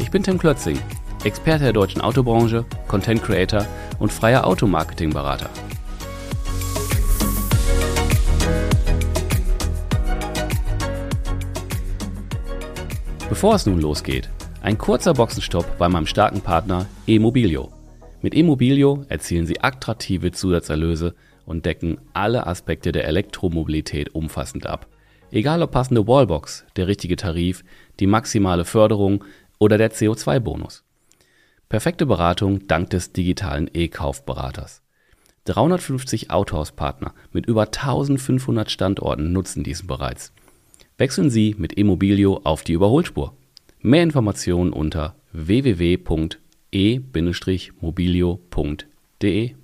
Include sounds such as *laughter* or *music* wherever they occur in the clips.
Ich bin Tim Klötzing, Experte der deutschen Autobranche, Content Creator und freier Automarketing-Berater. Bevor es nun losgeht, ein kurzer Boxenstopp bei meinem starken Partner eMobilio. Mit eMobilio erzielen Sie attraktive Zusatzerlöse und decken alle Aspekte der Elektromobilität umfassend ab. Egal ob passende Wallbox, der richtige Tarif, die maximale Förderung oder der CO2-Bonus. Perfekte Beratung dank des digitalen E-Kaufberaters. 350 Autohauspartner mit über 1500 Standorten nutzen diesen bereits. Wechseln Sie mit eMobilio auf die Überholspur. Mehr Informationen unter www.e-mobilio.de.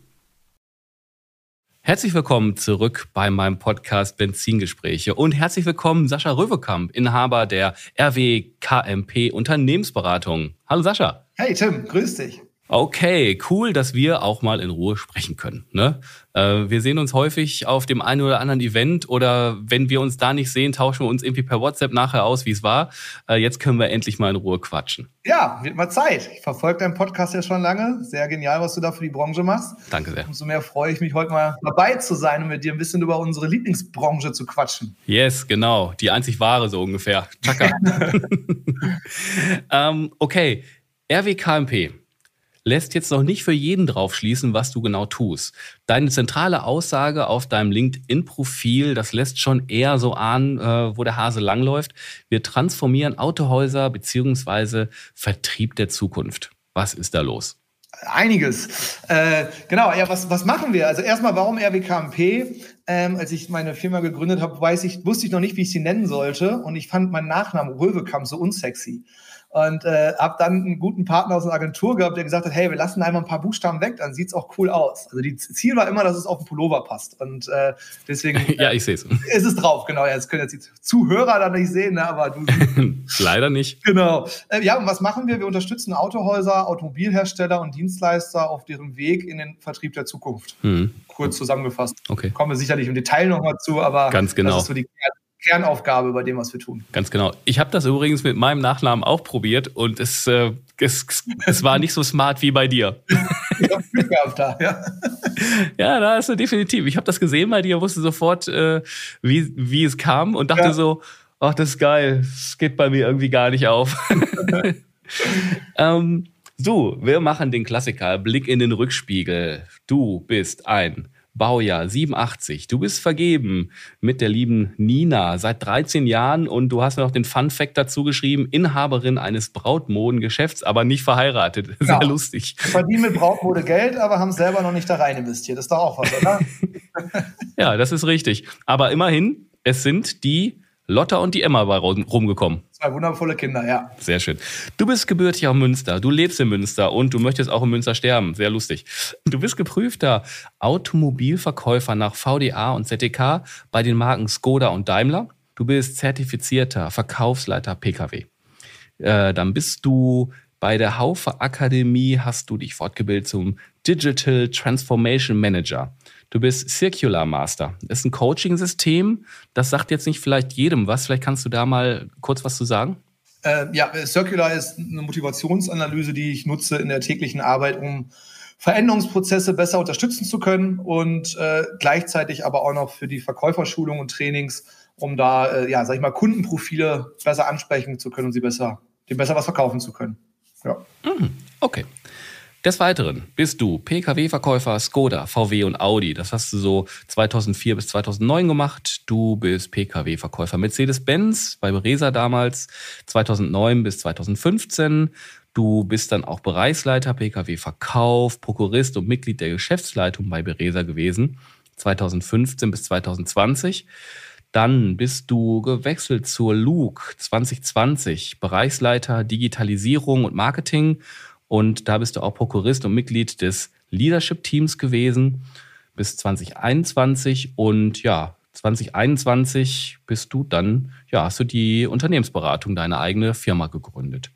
Herzlich willkommen zurück bei meinem Podcast Benzingespräche und herzlich willkommen Sascha Röwekamp, Inhaber der RWKMP Unternehmensberatung. Hallo Sascha. Hey Tim, grüß dich. Okay, cool, dass wir auch mal in Ruhe sprechen können. Ne? Äh, wir sehen uns häufig auf dem einen oder anderen Event oder wenn wir uns da nicht sehen, tauschen wir uns irgendwie per WhatsApp nachher aus, wie es war. Äh, jetzt können wir endlich mal in Ruhe quatschen. Ja, wird mal Zeit. Ich verfolge deinen Podcast ja schon lange. Sehr genial, was du da für die Branche machst. Danke sehr. Umso mehr freue ich mich, heute mal dabei zu sein und mit dir ein bisschen über unsere Lieblingsbranche zu quatschen. Yes, genau. Die einzig wahre so ungefähr. Chaka. *laughs* *laughs* ähm, okay, RWKMP lässt jetzt noch nicht für jeden drauf schließen, was du genau tust. Deine zentrale Aussage auf deinem LinkedIn-Profil, das lässt schon eher so ahnen, äh, wo der Hase langläuft. Wir transformieren Autohäuser beziehungsweise Vertrieb der Zukunft. Was ist da los? Einiges. Äh, genau, ja, was, was machen wir? Also erstmal, warum RWKMP? Ähm, als ich meine Firma gegründet habe, ich, wusste ich noch nicht, wie ich sie nennen sollte. Und ich fand meinen Nachnamen Röwekamp so unsexy und äh, habe dann einen guten Partner aus einer Agentur gehabt, der gesagt hat, hey, wir lassen einmal ein paar Buchstaben weg, dann sieht's auch cool aus. Also die Ziel war immer, dass es auf den Pullover passt und äh, deswegen *laughs* äh, ja, ich sehe es. Ist es drauf, genau. Das können jetzt die Zuhörer da nicht sehen, ne, aber du *laughs* leider nicht. Genau. Äh, ja, und was machen wir? Wir unterstützen Autohäuser, Automobilhersteller und Dienstleister auf deren Weg in den Vertrieb der Zukunft. Hm. Kurz zusammengefasst. Okay. Kommen wir sicherlich im Detail noch mal zu, aber ganz genau. das ist so die Kernaufgabe bei dem, was wir tun. Ganz genau. Ich habe das übrigens mit meinem Nachnamen auch probiert und es, äh, es, es war nicht so smart wie bei dir. *laughs* ich habe Glück gehabt da, ja. Ja, da ist er definitiv. Ich habe das gesehen bei dir, wusste sofort, äh, wie, wie es kam und dachte ja. so, ach, das ist geil. Das geht bei mir irgendwie gar nicht auf. *laughs* ähm, so, wir machen den Klassiker. Blick in den Rückspiegel. Du bist ein Baujahr 87. Du bist vergeben mit der lieben Nina seit 13 Jahren und du hast mir noch den Fun Fact dazu geschrieben, Inhaberin eines Brautmodengeschäfts, aber nicht verheiratet. *laughs* Sehr ja. lustig. Verdienen mit Brautmode Geld, aber haben selber noch nicht da rein investiert. Das ist doch auch was, oder? *laughs* ja, das ist richtig. Aber immerhin, es sind die Lotta und die Emma bei rumgekommen. Zwei wundervolle Kinder, ja. Sehr schön. Du bist gebürtig aus Münster, du lebst in Münster und du möchtest auch in Münster sterben. Sehr lustig. Du bist geprüfter Automobilverkäufer nach VDA und ZTK bei den Marken Skoda und Daimler. Du bist zertifizierter Verkaufsleiter PKW. Äh, dann bist du bei der Haufe Akademie, hast du dich fortgebildet zum Digital Transformation Manager. Du bist Circular Master. Das ist ein Coaching-System. Das sagt jetzt nicht vielleicht jedem was. Vielleicht kannst du da mal kurz was zu sagen? Äh, ja, Circular ist eine Motivationsanalyse, die ich nutze in der täglichen Arbeit, um Veränderungsprozesse besser unterstützen zu können und äh, gleichzeitig aber auch noch für die Verkäuferschulung und Trainings, um da, äh, ja, sag ich mal, Kundenprofile besser ansprechen zu können und sie besser, dem besser was verkaufen zu können. Ja. Mhm. Okay. Des Weiteren bist du Pkw-Verkäufer Skoda, VW und Audi. Das hast du so 2004 bis 2009 gemacht. Du bist Pkw-Verkäufer Mercedes-Benz bei Beresa damals 2009 bis 2015. Du bist dann auch Bereichsleiter Pkw-Verkauf, Prokurist und Mitglied der Geschäftsleitung bei Beresa gewesen 2015 bis 2020. Dann bist du gewechselt zur Luke 2020, Bereichsleiter Digitalisierung und Marketing. Und da bist du auch Prokurist und Mitglied des Leadership-Teams gewesen bis 2021. Und ja, 2021 bist du dann, ja, hast du die Unternehmensberatung, deine eigene Firma gegründet.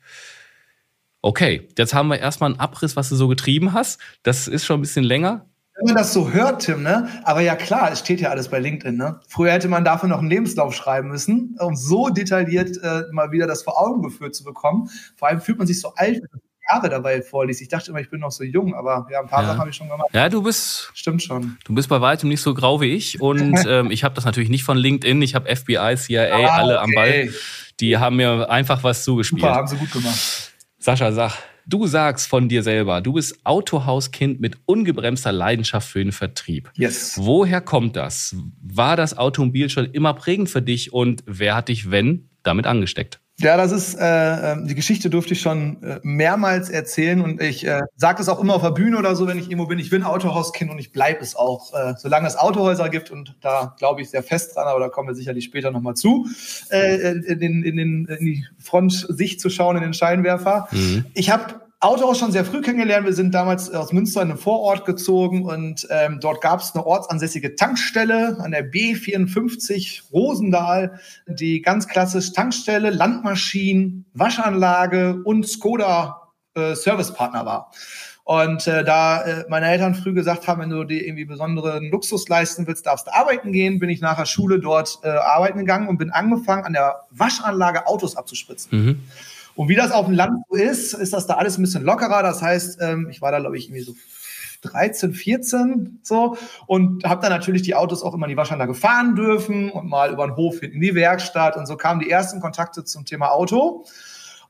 Okay, jetzt haben wir erstmal einen Abriss, was du so getrieben hast. Das ist schon ein bisschen länger. Wenn man das so hört, Tim, ne? Aber ja klar, es steht ja alles bei LinkedIn, ne? Früher hätte man dafür noch einen Lebenslauf schreiben müssen, um so detailliert äh, mal wieder das vor Augen geführt zu bekommen. Vor allem fühlt man sich so alt, Jahre dabei vorliest. Ich dachte immer, ich bin noch so jung, aber ja, ein paar ja. Sachen habe ich schon gemacht. Ja, du bist. Stimmt schon. Du bist bei weitem nicht so grau wie ich. Und *laughs* ähm, ich habe das natürlich nicht von LinkedIn. Ich habe FBI, CIA, ah, alle okay. am Ball. Die haben mir einfach was zugespielt. Super, haben sie gut gemacht. Sascha, sag, du sagst von dir selber, du bist Autohauskind mit ungebremster Leidenschaft für den Vertrieb. Yes. Woher kommt das? War das Automobil schon immer prägend für dich und wer hat dich, wenn, damit angesteckt? Ja, das ist, äh, ähm, die Geschichte durfte ich schon äh, mehrmals erzählen und ich äh, sage das auch immer auf der Bühne oder so, wenn ich irgendwo bin. Ich bin Autohauskind und ich bleibe es auch, äh, solange es Autohäuser gibt und da glaube ich sehr fest dran, aber da kommen wir sicherlich später nochmal zu, äh, in, den, in, den, in die Frontsicht zu schauen, in den Scheinwerfer. Mhm. Ich habe Auto schon sehr früh kennengelernt. Wir sind damals aus Münster in einen Vorort gezogen und ähm, dort gab es eine ortsansässige Tankstelle an der B54 Rosendahl, die ganz klassisch Tankstelle, Landmaschinen, Waschanlage und Skoda äh, Servicepartner war. Und äh, da äh, meine Eltern früh gesagt haben, wenn du dir irgendwie besonderen Luxus leisten willst, darfst du arbeiten gehen, bin ich nach der Schule dort äh, arbeiten gegangen und bin angefangen, an der Waschanlage Autos abzuspritzen. Mhm. Und wie das auf dem Land so ist, ist das da alles ein bisschen lockerer. Das heißt, ähm, ich war da, glaube ich, irgendwie so 13, 14 so und habe dann natürlich die Autos auch immer in die Waschanlage fahren dürfen und mal über den Hof in die Werkstatt und so kamen die ersten Kontakte zum Thema Auto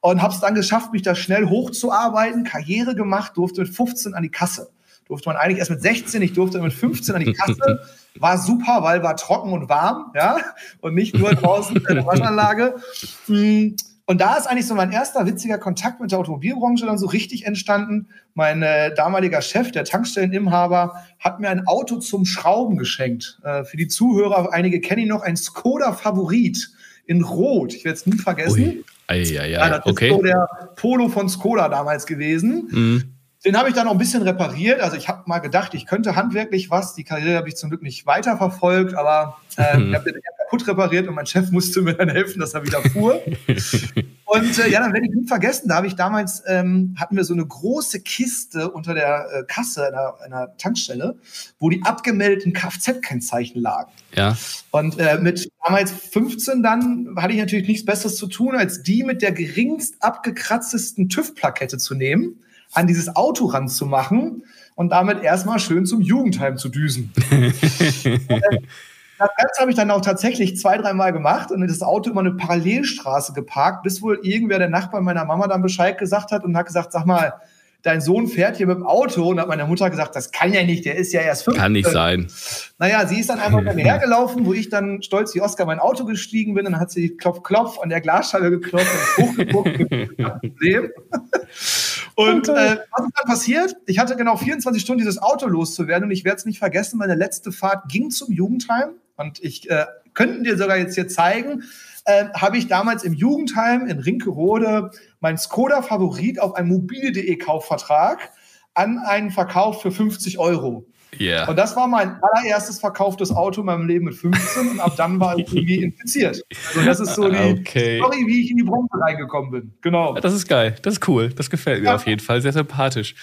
und habe es dann geschafft, mich da schnell hochzuarbeiten, Karriere gemacht, durfte mit 15 an die Kasse. Durfte man eigentlich erst mit 16, ich durfte mit 15 an die Kasse. *laughs* War super, weil war trocken und warm, ja, und nicht nur draußen in der Waschanlage. *laughs* Und da ist eigentlich so mein erster witziger Kontakt mit der Automobilbranche dann so richtig entstanden. Mein äh, damaliger Chef, der Tankstelleninhaber, hat mir ein Auto zum Schrauben geschenkt. Äh, für die Zuhörer, einige kennen ihn noch, ein Skoda Favorit in Rot. Ich werde es nie vergessen. Ui. Ei, ei, ei. Ja, das okay. ist so der Polo von Skoda damals gewesen. Mhm. Den habe ich dann noch ein bisschen repariert. Also ich habe mal gedacht, ich könnte handwerklich was. Die Karriere habe ich zum Glück nicht weiterverfolgt, aber äh, mhm. *laughs* ich habe den kaputt repariert und mein Chef musste mir dann helfen, dass er wieder fuhr. *laughs* und äh, ja, dann werde ich nie vergessen, da habe ich damals, ähm, hatten wir so eine große Kiste unter der äh, Kasse einer, einer Tankstelle, wo die abgemeldeten Kfz-Kennzeichen lagen. Ja. Und äh, mit damals 15 dann hatte ich natürlich nichts Besseres zu tun, als die mit der geringst abgekratztesten TÜV-Plakette zu nehmen an dieses Auto ranzumachen und damit erstmal schön zum Jugendheim zu düsen. *laughs* Das Ganze habe ich dann auch tatsächlich zwei, dreimal gemacht und das Auto immer eine Parallelstraße geparkt, bis wohl irgendwer der Nachbar meiner Mama dann Bescheid gesagt hat und hat gesagt, sag mal, dein Sohn fährt hier mit dem Auto und hat meine Mutter gesagt, das kann ja nicht, der ist ja erst fünf. Kann nicht sein. Naja, sie ist dann einfach bei mir *laughs* hergelaufen, wo ich dann stolz wie Oscar mein Auto gestiegen bin, dann hat sie klopf, klopf an der Glasscheibe geklopft und hochgeguckt. *laughs* Und äh, was ist dann passiert? Ich hatte genau 24 Stunden, dieses Auto loszuwerden und ich werde es nicht vergessen, meine letzte Fahrt ging zum Jugendheim und ich äh, könnten dir sogar jetzt hier zeigen, äh, habe ich damals im Jugendheim in Rinkerode mein Skoda Favorit auf einem mobile.de Kaufvertrag an einen Verkauf für 50 Euro. Yeah. Und das war mein allererstes verkauftes Auto in meinem Leben mit 15 und ab dann war ich irgendwie infiziert. Also das ist so die okay. Story, wie ich in die Branche reingekommen bin. Genau. Das ist geil, das ist cool, das gefällt mir ja. auf jeden Fall, sehr sympathisch.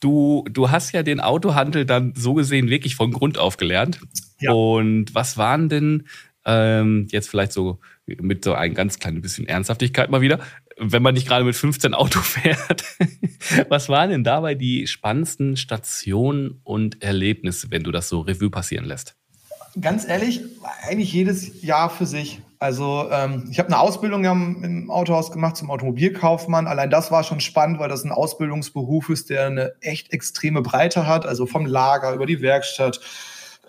Du, du hast ja den Autohandel dann so gesehen wirklich von Grund auf gelernt. Ja. Und was waren denn ähm, jetzt vielleicht so mit so ein ganz kleines bisschen Ernsthaftigkeit mal wieder, wenn man nicht gerade mit 15 Auto *laughs* fährt. Was waren denn dabei die spannendsten Stationen und Erlebnisse, wenn du das so Revue passieren lässt? Ganz ehrlich, eigentlich jedes Jahr für sich. Also ähm, ich habe eine Ausbildung im, Autohaus gemacht zum Automobilkaufmann. Allein das war schon spannend, weil das ein Ausbildungsberuf ist, der eine echt extreme Breite hat. Also vom Lager über die Werkstatt,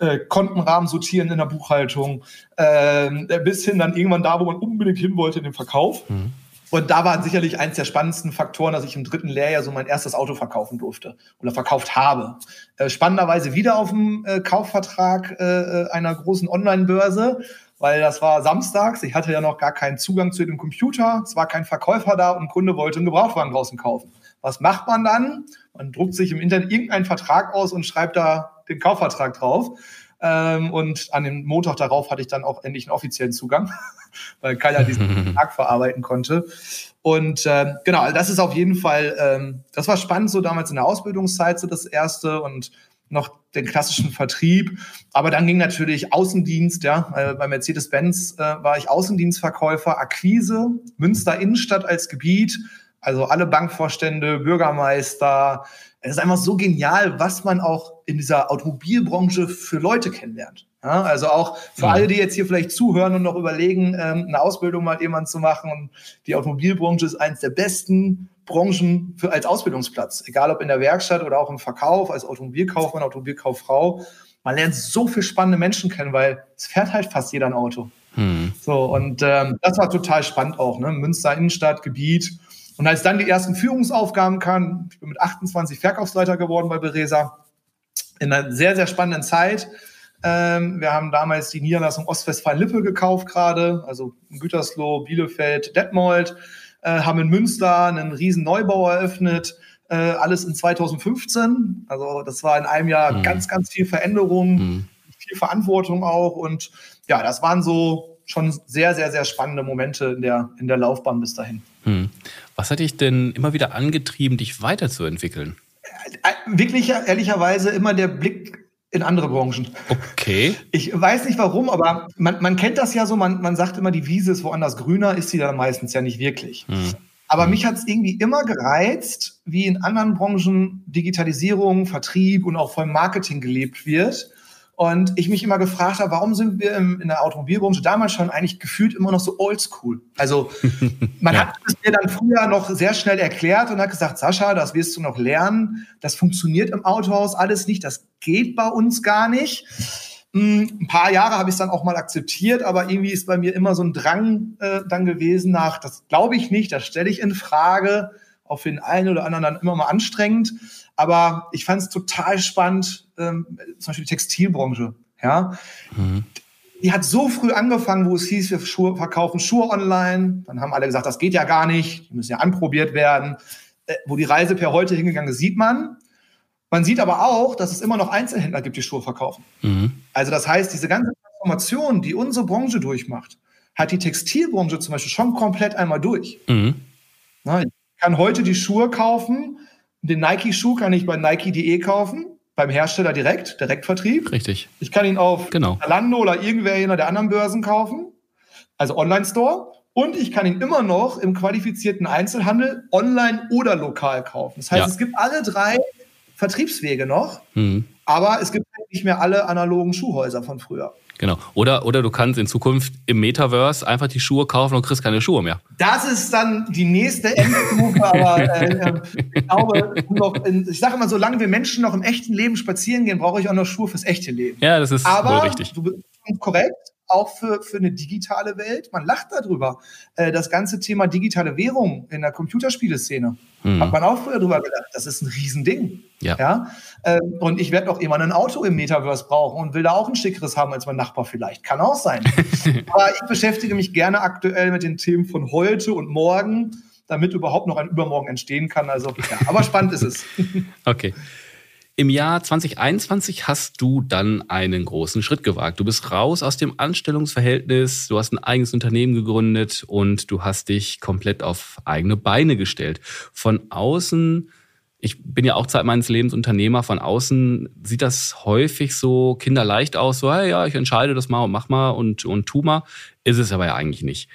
äh, Kontenrahmen sortieren in der Buchhaltung, äh, bis hin dann irgendwann da, wo man unbedingt hin wollte, in den Verkauf. Mhm. Und da war sicherlich eins der spannendsten Faktoren, dass ich im dritten Lehrjahr so mein erstes Auto verkaufen durfte oder verkauft habe. Äh, spannenderweise wieder auf dem äh, Kaufvertrag äh, äh einer großen Online-Börse weil das war samstags. Ich hatte ja noch gar keinen Zugang zu dem Computer. Es war kein Verkäufer da und ein Kunde wollte einen Gebrauchtwagen draußen kaufen. Was macht man dann? Man druckt sich im Internet irgendeinen Vertrag aus und schreibt da den Kaufvertrag drauf. Ähm, und an dem Montag darauf hatte ich dann auch endlich einen offiziellen Zugang, *laughs* weil keiner diesen *laughs* Vertrag verarbeiten konnte. Und äh, genau, also das ist auf jeden Fall, ähm, das war spannend, so damals in der Ausbildungszeit, so das erste und noch den klassischen Vertrieb. Aber dann ging natürlich Außendienst, ja. Äh, bei Mercedes-Benz äh, war ich Außendienstverkäufer, Akquise, Münster Innenstadt als Gebiet, also alle Bankvorstände, Bürgermeister. Es ist einfach so genial, was man auch in dieser Automobilbranche für Leute kennenlernt. Ja, also auch für ja. alle, die jetzt hier vielleicht zuhören und noch überlegen, ähm, eine Ausbildung mal jemand zu machen. Und die Automobilbranche ist eines der besten Branchen für, als Ausbildungsplatz. Egal ob in der Werkstatt oder auch im Verkauf, als Automobilkaufmann, Automobilkauffrau. Man lernt so viele spannende Menschen kennen, weil es fährt halt fast jeder ein Auto. Hm. So, und ähm, das war total spannend auch, ne? Münster Innenstadt, Gebiet. Und als dann die ersten Führungsaufgaben kamen, ich bin mit 28 Verkaufsleiter geworden bei Beresa, in einer sehr, sehr spannenden Zeit. Ähm, wir haben damals die Niederlassung Ostwestfalen-Lippe gekauft gerade, also Gütersloh, Bielefeld, Detmold, äh, haben in Münster einen riesen Neubau eröffnet, äh, alles in 2015. Also das war in einem Jahr mhm. ganz, ganz viel Veränderung, mhm. viel Verantwortung auch und ja, das waren so schon sehr, sehr, sehr spannende Momente in der, in der Laufbahn bis dahin. Mhm. Was hat dich denn immer wieder angetrieben, dich weiterzuentwickeln? Äh, wirklich ehrlicherweise immer der Blick in andere Branchen. Okay. Ich weiß nicht warum, aber man, man kennt das ja so, man, man sagt immer, die Wiese ist woanders grüner, ist sie dann meistens ja nicht wirklich. Hm. Aber hm. mich hat es irgendwie immer gereizt, wie in anderen Branchen Digitalisierung, Vertrieb und auch voll Marketing gelebt wird. Und ich mich immer gefragt habe, warum sind wir in der Automobilbranche damals schon eigentlich gefühlt immer noch so oldschool? Also *laughs* man ja. hat es mir dann früher noch sehr schnell erklärt und hat gesagt, Sascha, das wirst du noch lernen. Das funktioniert im Autohaus alles nicht. Das geht bei uns gar nicht. Hm, ein paar Jahre habe ich es dann auch mal akzeptiert, aber irgendwie ist bei mir immer so ein Drang äh, dann gewesen nach, das glaube ich nicht, das stelle ich in Frage, auch für den einen oder anderen dann immer mal anstrengend. Aber ich fand es total spannend, ähm, zum Beispiel die Textilbranche. Ja, mhm. die hat so früh angefangen, wo es hieß, wir Schuhe, verkaufen Schuhe online. Dann haben alle gesagt, das geht ja gar nicht, die müssen ja anprobiert werden. Äh, wo die Reise per heute hingegangen ist, sieht man. Man sieht aber auch, dass es immer noch Einzelhändler gibt, die Schuhe verkaufen. Mhm. Also das heißt, diese ganze Transformation, die unsere Branche durchmacht, hat die Textilbranche zum Beispiel schon komplett einmal durch. Mhm. Na, kann heute die Schuhe kaufen, den Nike-Schuh kann ich bei Nike.de kaufen, beim Hersteller direkt, Direktvertrieb. Richtig. Ich kann ihn auf genau. Zalando oder irgendwer der anderen Börsen kaufen, also Online-Store. Und ich kann ihn immer noch im qualifizierten Einzelhandel online oder lokal kaufen. Das heißt, ja. es gibt alle drei Vertriebswege noch, mhm. aber es gibt nicht mehr alle analogen Schuhhäuser von früher. Genau. Oder, oder du kannst in Zukunft im Metaverse einfach die Schuhe kaufen und kriegst keine Schuhe mehr. Das ist dann die nächste Endstufe, aber äh, *laughs* ich glaube, ich sage immer, solange wir Menschen noch im echten Leben spazieren gehen, brauche ich auch noch Schuhe fürs echte Leben. Ja, das ist aber richtig. Du bist korrekt auch für, für eine digitale Welt. Man lacht darüber. Äh, das ganze Thema digitale Währung in der Computerspieleszene hm. hat man auch früher drüber gedacht. Das ist ein Riesending. Ja. ja? Ähm, und ich werde auch immer ein Auto im Metaverse brauchen und will da auch ein schickeres haben als mein Nachbar vielleicht. Kann auch sein. *laughs* Aber ich beschäftige mich gerne aktuell mit den Themen von heute und morgen damit überhaupt noch ein Übermorgen entstehen kann. Also, ja, aber spannend ist es. *laughs* Okay. Im Jahr 2021 hast du dann einen großen Schritt gewagt. Du bist raus aus dem Anstellungsverhältnis, du hast ein eigenes Unternehmen gegründet und du hast dich komplett auf eigene Beine gestellt. Von außen, ich bin ja auch Zeit meines Lebens Unternehmer, von außen sieht das häufig so kinderleicht aus, so, hey, ja, ich entscheide das mal und mach mal und, und tu mal. Ist es aber ja eigentlich nicht.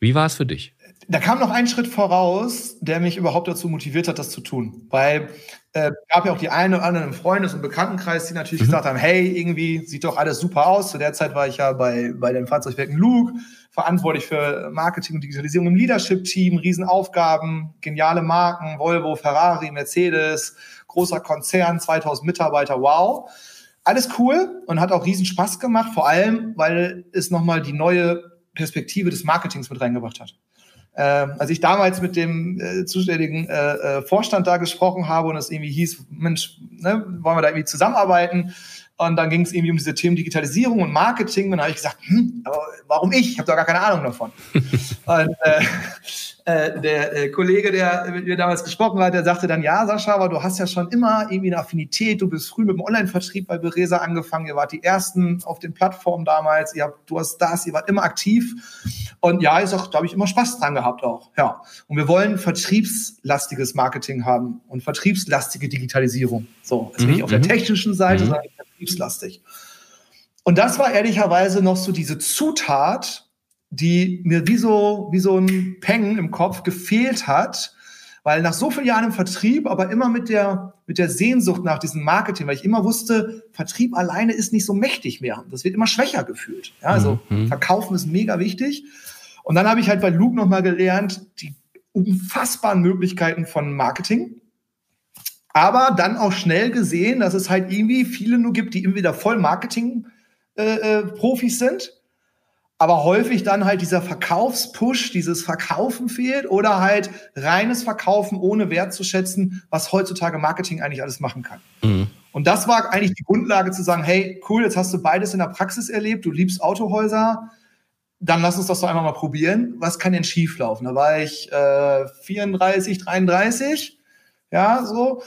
Wie war es für dich? Da kam noch ein Schritt voraus, der mich überhaupt dazu motiviert hat, das zu tun. Weil äh, gab ja auch die einen oder anderen im Freundes- und Bekanntenkreis, die natürlich mhm. gesagt haben, hey, irgendwie sieht doch alles super aus. Zu der Zeit war ich ja bei, bei den Fahrzeugwerken Luke, verantwortlich für Marketing und Digitalisierung im Leadership-Team, Riesenaufgaben, geniale Marken, Volvo, Ferrari, Mercedes, großer Konzern, 2000 Mitarbeiter, wow. Alles cool und hat auch riesen Spaß gemacht, vor allem, weil es nochmal die neue Perspektive des Marketings mit reingebracht hat. Ähm, als ich damals mit dem äh, zuständigen äh, äh, Vorstand da gesprochen habe und es irgendwie hieß, Mensch, ne, wollen wir da irgendwie zusammenarbeiten, Und dann ging es irgendwie um diese Themen Digitalisierung und Marketing. Und dann habe ich gesagt, hm, aber warum ich? Ich habe doch gar keine Ahnung davon. *laughs* und äh, äh, der äh, Kollege, der mit mir damals gesprochen hat, der sagte dann, ja, Sascha, aber du hast ja schon immer irgendwie eine Affinität. Du bist früh mit dem Online-Vertrieb bei Beresa angefangen. Ihr wart die Ersten auf den Plattformen damals. Ihr habt, du hast das, ihr wart immer aktiv. Und ja, ist auch, da habe ich immer Spaß dran gehabt auch. Ja. Und wir wollen vertriebslastiges Marketing haben und vertriebslastige Digitalisierung. So, ist mhm, nicht auf der mhm. technischen Seite, mhm. sondern vertriebslastig. Und das war ehrlicherweise noch so diese Zutat, die mir wie so, wie so ein Peng im Kopf gefehlt hat, weil nach so vielen Jahren im Vertrieb, aber immer mit der, mit der Sehnsucht nach diesem Marketing, weil ich immer wusste, Vertrieb alleine ist nicht so mächtig mehr. Das wird immer schwächer gefühlt. Ja, also mhm. Verkaufen ist mega wichtig. Und dann habe ich halt bei Luke nochmal gelernt, die unfassbaren Möglichkeiten von Marketing. Aber dann auch schnell gesehen, dass es halt irgendwie viele nur gibt, die entweder voll Marketing-Profis äh, äh sind, aber häufig dann halt dieser Verkaufspush, dieses Verkaufen fehlt oder halt reines Verkaufen ohne Wert zu schätzen, was heutzutage Marketing eigentlich alles machen kann. Mhm. Und das war eigentlich die Grundlage zu sagen, hey, cool, jetzt hast du beides in der Praxis erlebt, du liebst Autohäuser, dann lass uns das doch einmal mal probieren. Was kann denn schieflaufen? Da war ich äh, 34, 33, ja, so.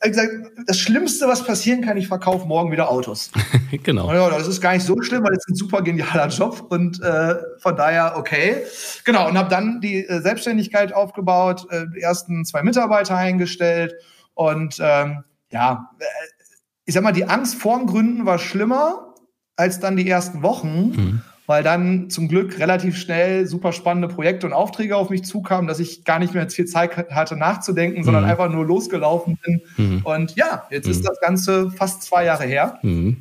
Äh, gesagt, das Schlimmste, was passieren kann, ich verkaufe morgen wieder Autos. *laughs* genau. Ja, das ist gar nicht so schlimm, weil es ist ein super genialer Job und äh, von daher okay. Genau, und habe dann die äh, Selbstständigkeit aufgebaut, äh, die ersten zwei Mitarbeiter eingestellt und ähm, ja, äh, ich sag mal, die Angst vorm Gründen war schlimmer als dann die ersten Wochen. Mhm weil dann zum Glück relativ schnell super spannende Projekte und Aufträge auf mich zukamen, dass ich gar nicht mehr viel Zeit hatte nachzudenken, sondern mhm. einfach nur losgelaufen bin. Mhm. Und ja, jetzt mhm. ist das Ganze fast zwei Jahre her. Mhm.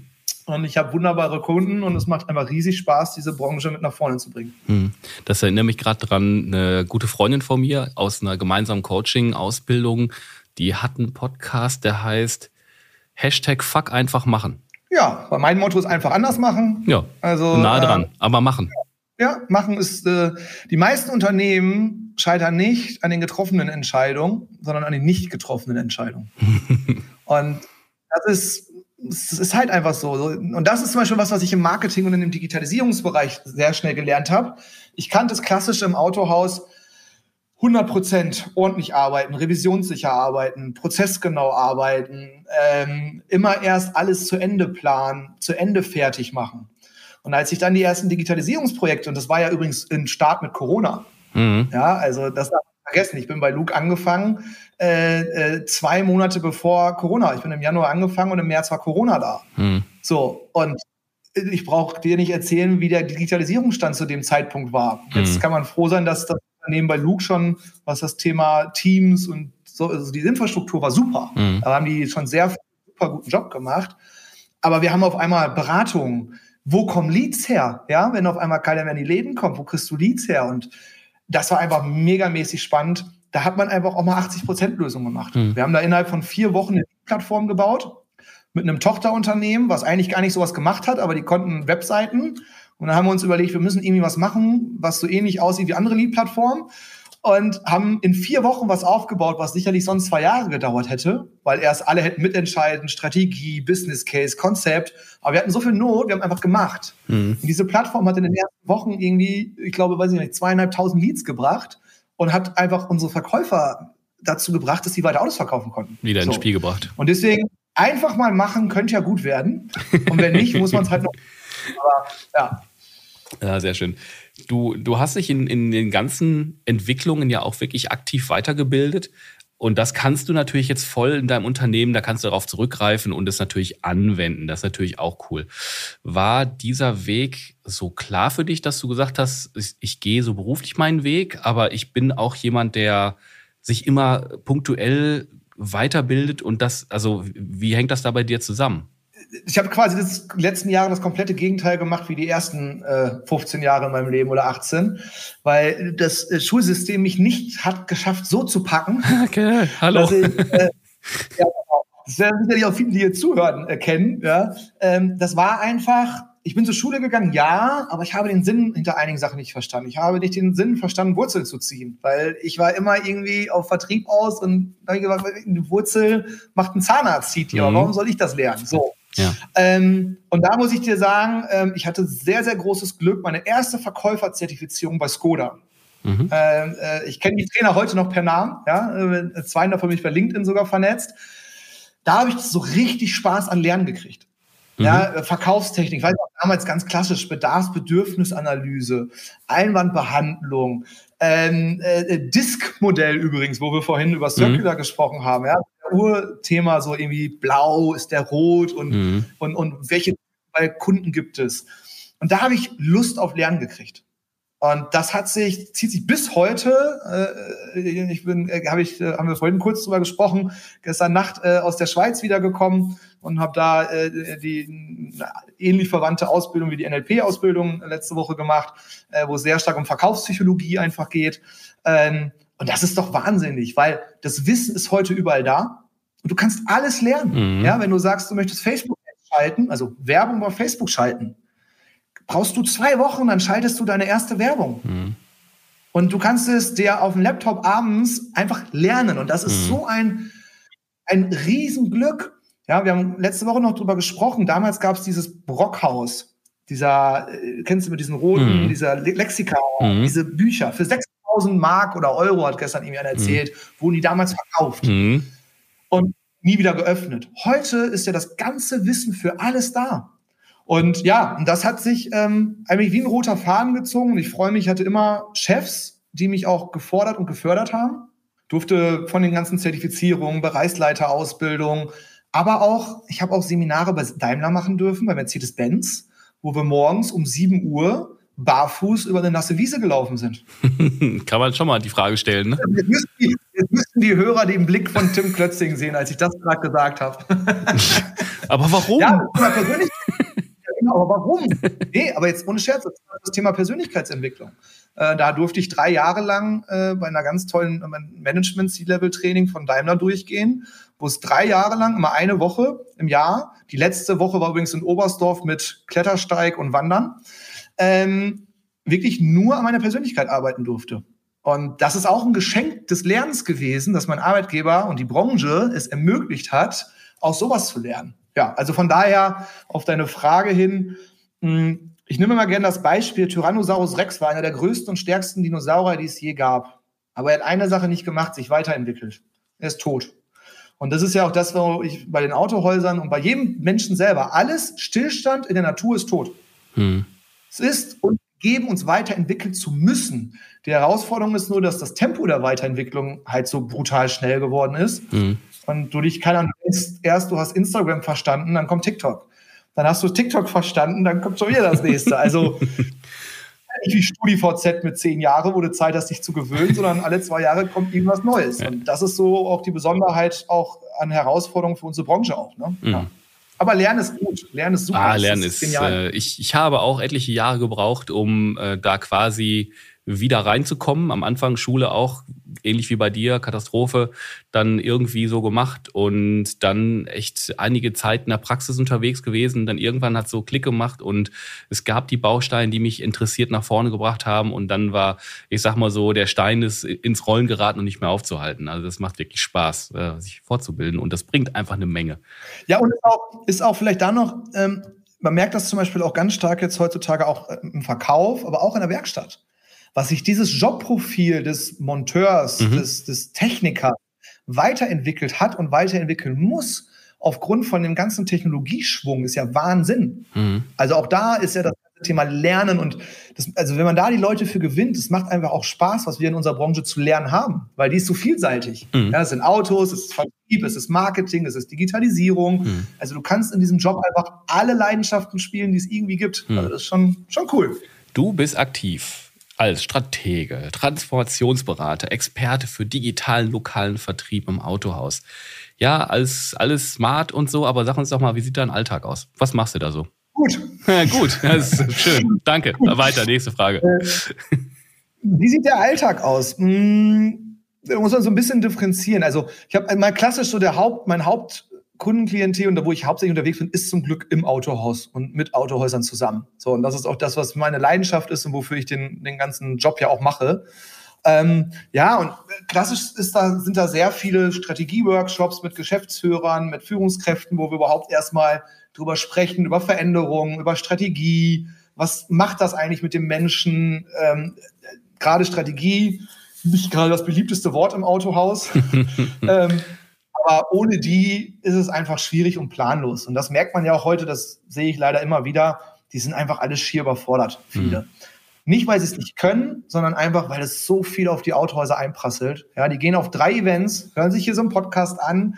Und ich habe wunderbare Kunden und es macht einfach riesig Spaß, diese Branche mit nach vorne zu bringen. Mhm. Das erinnert mich gerade dran, eine gute Freundin von mir aus einer gemeinsamen Coaching-Ausbildung, die hat einen Podcast, der heißt Hashtag Fuck einfach machen. Ja, weil mein Motto ist einfach anders machen. Ja, also nahe dran, äh, aber machen. Ja, machen ist, äh, die meisten Unternehmen scheitern nicht an den getroffenen Entscheidungen, sondern an den nicht getroffenen Entscheidungen. *laughs* und das ist, das ist halt einfach so. Und das ist zum Beispiel was, was ich im Marketing und in dem Digitalisierungsbereich sehr schnell gelernt habe. Ich kannte es klassisch im Autohaus, 100 Prozent ordentlich arbeiten, revisionssicher arbeiten, prozessgenau arbeiten, ähm, immer erst alles zu Ende planen, zu Ende fertig machen. Und als ich dann die ersten Digitalisierungsprojekte, und das war ja übrigens ein Start mit Corona, mhm. ja, also das darf ich vergessen, ich bin bei Luke angefangen, äh, äh, zwei Monate bevor Corona. Ich bin im Januar angefangen und im März war Corona da. Mhm. So, und ich brauche dir nicht erzählen, wie der Digitalisierungsstand zu dem Zeitpunkt war. Jetzt mhm. kann man froh sein, dass das Unternehmen bei Luke schon, was das Thema Teams und so, also die Infrastruktur war super. Mhm. Da haben die schon sehr super guten Job gemacht. Aber wir haben auf einmal Beratungen. Wo kommen Leads her? Ja, wenn auf einmal keiner mehr in die Läden kommt, wo kriegst du Leads her? Und das war einfach megamäßig spannend. Da hat man einfach auch mal 80 Prozent Lösungen gemacht. Mhm. Wir haben da innerhalb von vier Wochen eine Plattform gebaut mit einem Tochterunternehmen, was eigentlich gar nicht sowas gemacht hat, aber die konnten Webseiten und dann haben wir uns überlegt, wir müssen irgendwie was machen, was so ähnlich aussieht wie andere Lead-Plattformen. Und haben in vier Wochen was aufgebaut, was sicherlich sonst zwei Jahre gedauert hätte, weil erst alle hätten mitentscheiden, Strategie, Business Case, Konzept. Aber wir hatten so viel Not, wir haben einfach gemacht. Mhm. Und diese Plattform hat in den ersten Wochen irgendwie, ich glaube, weiß ich nicht, zweieinhalbtausend Leads gebracht und hat einfach unsere Verkäufer dazu gebracht, dass sie weiter Autos verkaufen konnten. Wieder ins Spiel gebracht. Und deswegen einfach mal machen, könnte ja gut werden. Und wenn nicht, muss man es halt noch *laughs* aber ja. Ja, sehr schön. Du, du hast dich in, in den ganzen Entwicklungen ja auch wirklich aktiv weitergebildet. Und das kannst du natürlich jetzt voll in deinem Unternehmen, da kannst du darauf zurückgreifen und es natürlich anwenden. Das ist natürlich auch cool. War dieser Weg so klar für dich, dass du gesagt hast, ich, ich gehe so beruflich meinen Weg, aber ich bin auch jemand, der sich immer punktuell weiterbildet und das, also wie hängt das da bei dir zusammen? Ich habe quasi das letzten Jahre das komplette Gegenteil gemacht wie die ersten äh, 15 Jahre in meinem Leben oder 18, weil das äh, Schulsystem mich nicht hat geschafft, so zu packen. *laughs* Okay, hallo. Ich, äh, *laughs* ja, das werden sicherlich auch viele, die hier zuhören, erkennen. Ja. Ähm, das war einfach, ich bin zur Schule gegangen, ja, aber ich habe den Sinn hinter einigen Sachen nicht verstanden. Ich habe nicht den Sinn verstanden, Wurzeln zu ziehen, weil ich war immer irgendwie auf Vertrieb aus und da habe ich gesagt, eine Wurzel macht ein Zahnarzt, zieht die, mhm. aber warum soll ich das lernen? So. Ja. Ähm, und da muss ich dir sagen, ähm, ich hatte sehr, sehr großes Glück. Meine erste Verkäuferzertifizierung bei Skoda. Mhm. Ähm, äh, ich kenne die Trainer heute noch per Namen. Ja? Äh, zwei davon bin ich bei LinkedIn sogar vernetzt. Da habe ich so richtig Spaß an Lernen gekriegt. Mhm. Ja, äh, Verkaufstechnik, auch damals ganz klassisch, Bedarfsbedürfnisanalyse, Einwandbehandlung, ähm, äh, Disk-Modell übrigens, wo wir vorhin über Circular mhm. gesprochen haben. Ja, Urthema so irgendwie blau ist der rot und, mhm. und, und welche Kunden gibt es. Und da habe ich Lust auf Lernen gekriegt. Und das hat sich, zieht sich bis heute, äh, ich bin, äh, habe ich, äh, haben wir vorhin kurz drüber gesprochen, gestern Nacht äh, aus der Schweiz wiedergekommen und habe da äh, die ähnlich verwandte Ausbildung wie die NLP-Ausbildung letzte Woche gemacht, äh, wo es sehr stark um Verkaufspsychologie einfach geht. Ähm, und das ist doch wahnsinnig, weil das Wissen ist heute überall da und du kannst alles lernen. Mhm. Ja, wenn du sagst, du möchtest Facebook schalten, also Werbung bei Facebook schalten, brauchst du zwei Wochen, dann schaltest du deine erste Werbung. Mhm. Und du kannst es dir auf dem Laptop abends einfach lernen. Und das ist mhm. so ein, ein Riesenglück. Ja, wir haben letzte Woche noch drüber gesprochen. Damals gab es dieses Brockhaus, dieser, äh, kennst du mit diesen roten, mhm. dieser Lexika, mhm. diese Bücher für 6000 Mark oder Euro, hat gestern irgendwie einer erzählt, mhm. wurden die damals verkauft. Mhm. Und nie wieder geöffnet. Heute ist ja das ganze Wissen für alles da. Und ja, das hat sich ähm, eigentlich wie ein roter Faden gezogen. Ich freue mich, ich hatte immer Chefs, die mich auch gefordert und gefördert haben. Durfte von den ganzen Zertifizierungen, Bereichsleiterausbildung, aber auch, ich habe auch Seminare bei Daimler machen dürfen, bei Mercedes-Benz, wo wir morgens um 7 Uhr barfuß über eine nasse Wiese gelaufen sind. *laughs* Kann man schon mal die Frage stellen, ne? Jetzt müssten die, jetzt müssten die Hörer den Blick von Tim Klötzing sehen, als ich das gerade gesagt habe. *laughs* aber warum? Ja, persönlich, genau, aber warum? nee, aber jetzt ohne Scherz, das Thema Persönlichkeitsentwicklung. Äh, da durfte ich drei Jahre lang äh, bei einer ganz tollen äh, Management-C-Level-Training von Daimler durchgehen, wo es drei Jahre lang, immer eine Woche im Jahr, die letzte Woche war übrigens in Oberstdorf mit Klettersteig und Wandern, ähm, wirklich nur an meiner Persönlichkeit arbeiten durfte. Und das ist auch ein Geschenk des Lernens gewesen, dass mein Arbeitgeber und die Branche es ermöglicht hat, auch sowas zu lernen ja, also von daher auf deine Frage hin, hm, ich nehme mal gerne das Beispiel, Tyrannosaurus Rex war einer der größten und stärksten Dinosaurier, die es je gab. Aber er hat eine Sache nicht gemacht, sich weiterentwickelt. Er ist tot. Und das ist ja auch das, wo ich bei den Autohäusern und bei jedem Menschen selber, alles Stillstand in der Natur ist tot. Hm. Es ist und geben, uns weiterentwickeln zu müssen. Die Herausforderung ist nur, dass das Tempo der Weiterentwicklung halt so brutal schnell geworden ist. Hm und du dich, keine Ahnung, erst du hast Instagram verstanden, dann kommt TikTok. Dann hast du TikTok verstanden, dann kommt schon wieder das nächste. Also *laughs* nicht wie StudiVZ mit zehn Jahren, wo du Zeit hast, dich zu gewöhnen, sondern alle zwei Jahre kommt irgendwas Neues. Und das ist so auch die Besonderheit auch an Herausforderungen für unsere Branche auch. Ne? Mhm. Ja. Aber Lernen ist gut. Lernen ist super. Ah, Lernen ist, ist genial. Äh, ich, ich habe auch etliche Jahre gebraucht, um äh, da quasi wieder reinzukommen. Am Anfang Schule auch ähnlich wie bei dir, Katastrophe, dann irgendwie so gemacht und dann echt einige Zeit in der Praxis unterwegs gewesen. Dann irgendwann hat so Klick gemacht und es gab die Bausteine, die mich interessiert nach vorne gebracht haben und dann war, ich sag mal so, der Stein ist ins Rollen geraten und nicht mehr aufzuhalten. Also das macht wirklich Spaß, äh, sich fortzubilden und das bringt einfach eine Menge. Ja, und ist auch, ist auch vielleicht da noch, ähm, man merkt das zum Beispiel auch ganz stark jetzt heutzutage auch äh, im Verkauf, aber auch in der Werkstatt was sich dieses Jobprofil des Monteurs, mhm. des, des Technikers weiterentwickelt hat und weiterentwickeln muss, aufgrund von dem ganzen Technologieschwung, ist ja Wahnsinn. Mhm. Also auch da ist ja das Thema Lernen und das, also wenn man da die Leute für gewinnt, es macht einfach auch Spaß, was wir in unserer Branche zu lernen haben, weil die ist so vielseitig. Mhm. Ja, es sind Autos, es ist Vertrieb, es ist Marketing, es ist Digitalisierung. Mhm. Also du kannst in diesem Job einfach alle Leidenschaften spielen, die es irgendwie gibt. Mhm. Also das ist schon, schon cool. Du bist aktiv als Stratege, Transformationsberater, Experte für digitalen lokalen Vertrieb im Autohaus. Ja, alles, alles smart und so, aber sag uns doch mal, wie sieht dein Alltag aus? Was machst du da so? Gut. Ja, gut, das ist schön. Danke. Weiter, nächste Frage. Äh, wie sieht der Alltag aus? Hm, da muss man so ein bisschen differenzieren. Also ich habe mal klassisch so der Haupt, mein Haupt Kundenklientel und da, wo ich hauptsächlich unterwegs bin, ist zum Glück im Autohaus und mit Autohäusern zusammen. So, und das ist auch das, was meine Leidenschaft ist und wofür ich den, den ganzen Job ja auch mache. Ähm, ja, und klassisch ist da, sind da sehr viele Strategieworkshops mit Geschäftsführern, mit Führungskräften, wo wir überhaupt erstmal drüber sprechen, über Veränderungen, über Strategie. Was macht das eigentlich mit dem Menschen? Ähm, gerade Strategie, nicht gerade das beliebteste Wort im Autohaus. *laughs* ähm, aber ohne die ist es einfach schwierig und planlos. Und das merkt man ja auch heute, das sehe ich leider immer wieder. Die sind einfach alle schier überfordert, viele. Mhm. Nicht, weil sie es nicht können, sondern einfach, weil es so viel auf die Autohäuser einprasselt. Ja, die gehen auf drei Events, hören sich hier so einen Podcast an,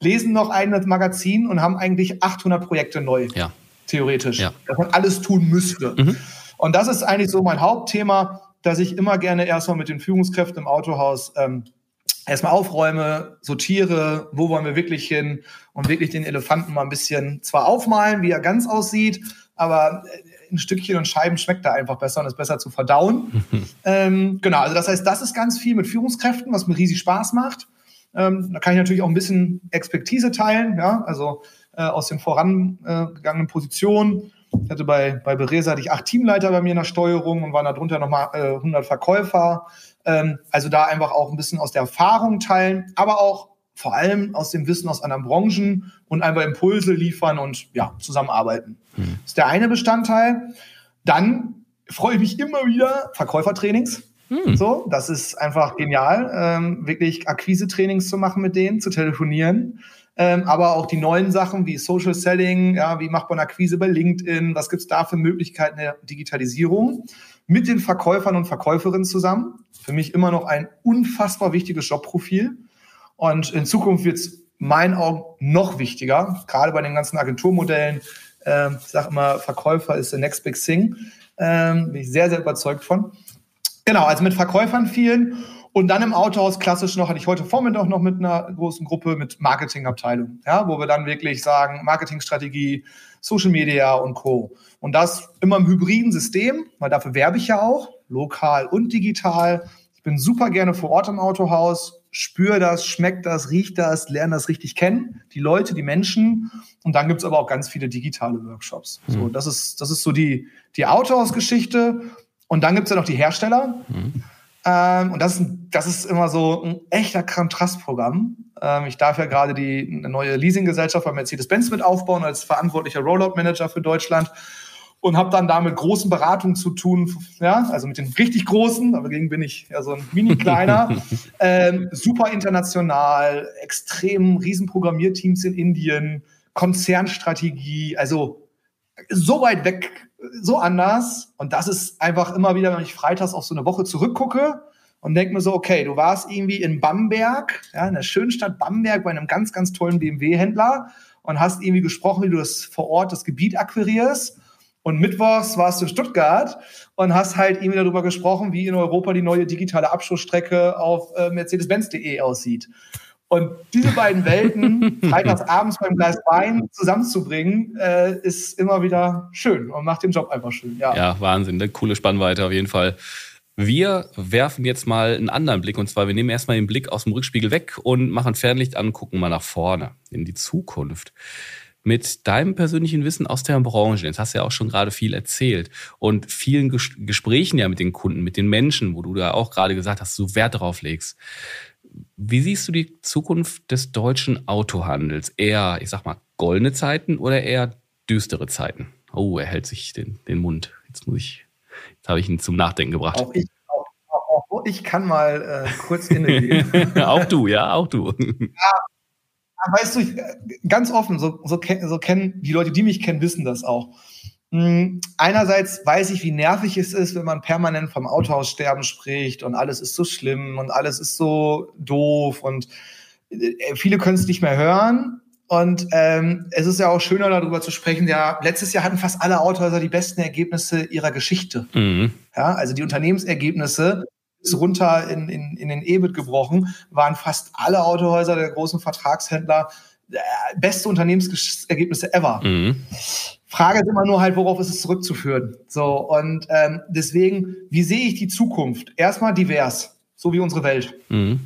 lesen noch ein Magazin und haben eigentlich 800 Projekte neu. Ja. Theoretisch. Ja. Dass man alles tun müsste. Mhm. Und das ist eigentlich so mein Hauptthema, dass ich immer gerne erstmal mit den Führungskräften im Autohaus ähm, erstmal aufräume, sortiere, wo wollen wir wirklich hin und wirklich den Elefanten mal ein bisschen zwar aufmalen, wie er ganz aussieht, aber ein Stückchen und Scheiben schmeckt da einfach besser und ist besser zu verdauen. *laughs* ähm, genau, also das heißt, das ist ganz viel mit Führungskräften, was mir riesig Spaß macht. Ähm, da kann ich natürlich auch ein bisschen Expertise teilen, ja, also äh, aus den vorangegangenen Positionen. Ich hatte bei, bei Beresa hatte ich acht Teamleiter bei mir in der Steuerung und waren darunter nochmal äh, 100 Verkäufer. Ähm, also da einfach auch ein bisschen aus der Erfahrung teilen, aber auch vor allem aus dem Wissen aus anderen Branchen und einfach Impulse liefern und ja, zusammenarbeiten. Mhm. Das ist der eine Bestandteil. Dann freue ich mich immer wieder Verkäufertrainings. Mhm. So, das ist einfach genial, ähm, wirklich Akquise-Trainings zu machen mit denen, zu telefonieren. Ähm, aber auch die neuen Sachen wie Social Selling, ja, wie macht man Akquise bei LinkedIn, was gibt's da für Möglichkeiten der Digitalisierung mit den Verkäufern und Verkäuferinnen zusammen. Für mich immer noch ein unfassbar wichtiges Jobprofil. Und in Zukunft wird es meinen Augen noch wichtiger, gerade bei den ganzen Agenturmodellen. Ähm, ich sage immer, Verkäufer ist the next big thing. Ähm, bin ich sehr, sehr überzeugt von. Genau, also mit Verkäufern vielen. Und dann im Autohaus klassisch noch, hatte ich heute Vormittag noch mit einer großen Gruppe mit Marketingabteilung, ja, wo wir dann wirklich sagen, Marketingstrategie, Social Media und Co. Und das immer im hybriden System, weil dafür werbe ich ja auch, lokal und digital. Ich bin super gerne vor Ort im Autohaus, spüre das, schmeckt das, riecht das, lerne das richtig kennen, die Leute, die Menschen. Und dann gibt's aber auch ganz viele digitale Workshops. Mhm. So, das ist, das ist so die, die Autohaus-Geschichte. Und dann gibt's ja noch die Hersteller. Mhm. Ähm, und das ist, das ist immer so ein echter Kontrastprogramm. Ähm, ich darf ja gerade die eine neue Leasinggesellschaft bei Mercedes-Benz mit aufbauen als verantwortlicher Rollout-Manager für Deutschland und habe dann da mit großen Beratungen zu tun, ja, also mit den richtig großen, aber dagegen bin ich ja so ein mini kleiner, *laughs* ähm, super international, extrem riesen Programmierteams in Indien, Konzernstrategie, also so weit weg, so anders. Und das ist einfach immer wieder, wenn ich freitags auf so eine Woche zurückgucke und denke mir so, okay, du warst irgendwie in Bamberg, ja, in der schönen Stadt Bamberg bei einem ganz, ganz tollen BMW-Händler und hast irgendwie gesprochen, wie du das vor Ort das Gebiet akquirierst und mittwochs warst du in Stuttgart und hast halt irgendwie darüber gesprochen, wie in Europa die neue digitale Abschlussstrecke auf äh, Mercedes-Benz.de aussieht. Und diese beiden Welten *laughs* freitags abends beim Gleis Wein zusammenzubringen, äh, ist immer wieder schön und macht den Job einfach schön. Ja, ja Wahnsinn, eine coole Spannweite auf jeden Fall. Wir werfen jetzt mal einen anderen Blick und zwar, wir nehmen erstmal den Blick aus dem Rückspiegel weg und machen Fernlicht an, gucken mal nach vorne in die Zukunft mit deinem persönlichen Wissen aus der Branche, jetzt hast du ja auch schon gerade viel erzählt und vielen Ges Gesprächen ja mit den Kunden, mit den Menschen, wo du da auch gerade gesagt hast, du Wert drauf legst. Wie siehst du die Zukunft des deutschen Autohandels? Eher, ich sag mal, goldene Zeiten oder eher düstere Zeiten? Oh, er hält sich den, den Mund. Jetzt muss ich, jetzt habe ich ihn zum Nachdenken gebracht. Auch ich, auch, auch, ich kann mal äh, kurz innegehen. *laughs* auch du, ja, auch du. Ja, weißt du, ich, ganz offen, so, so, so kennen die Leute, die mich kennen, wissen das auch. Hm, einerseits weiß ich, wie nervig es ist, wenn man permanent vom Autohaussterben spricht und alles ist so schlimm und alles ist so doof und äh, viele können es nicht mehr hören. Und ähm, es ist ja auch schöner, darüber zu sprechen. Ja, letztes Jahr hatten fast alle Autohäuser die besten Ergebnisse ihrer Geschichte. Mhm. Ja, also die Unternehmensergebnisse ist runter in, in, in den EBIT gebrochen, waren fast alle Autohäuser der großen Vertragshändler äh, beste Unternehmensergebnisse ever. Mhm. Frage ist immer nur halt, worauf ist es zurückzuführen? So, und ähm, deswegen, wie sehe ich die Zukunft? Erstmal divers, so wie unsere Welt. Mhm.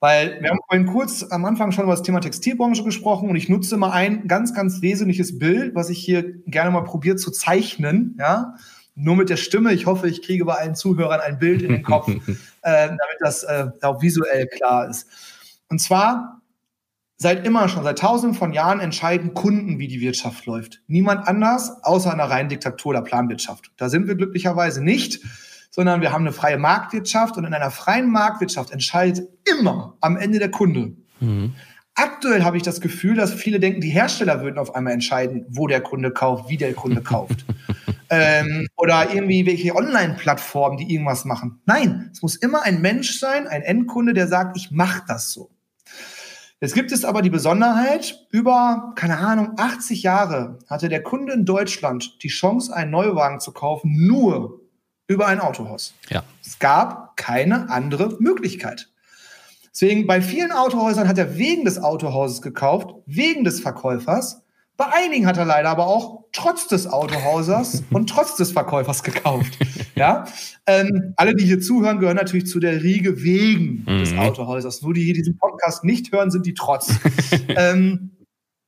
Weil wir haben vorhin kurz am Anfang schon über das Thema Textilbranche gesprochen und ich nutze mal ein ganz, ganz wesentliches Bild, was ich hier gerne mal probiere zu zeichnen, ja, nur mit der Stimme. Ich hoffe, ich kriege bei allen Zuhörern ein Bild in den Kopf, *laughs* äh, damit das äh, auch visuell klar ist. Und zwar Seit immer schon, seit tausenden von Jahren entscheiden Kunden, wie die Wirtschaft läuft. Niemand anders, außer einer reinen Diktatur oder Planwirtschaft. Da sind wir glücklicherweise nicht, sondern wir haben eine freie Marktwirtschaft und in einer freien Marktwirtschaft entscheidet immer am Ende der Kunde. Mhm. Aktuell habe ich das Gefühl, dass viele denken, die Hersteller würden auf einmal entscheiden, wo der Kunde kauft, wie der Kunde kauft. *laughs* ähm, oder irgendwie welche Online-Plattformen, die irgendwas machen. Nein, es muss immer ein Mensch sein, ein Endkunde, der sagt, ich mache das so. Jetzt gibt es aber die Besonderheit, über, keine Ahnung, 80 Jahre hatte der Kunde in Deutschland die Chance, einen Neuwagen zu kaufen, nur über ein Autohaus. Ja. Es gab keine andere Möglichkeit. Deswegen bei vielen Autohäusern hat er wegen des Autohauses gekauft, wegen des Verkäufers. Bei einigen hat er leider aber auch trotz des Autohausers *laughs* und trotz des Verkäufers gekauft. Ja, ähm, alle, die hier zuhören, gehören natürlich zu der Riege wegen mhm. des Autohäusers. Nur die hier diesen Podcast nicht hören, sind die trotz. *laughs* ähm,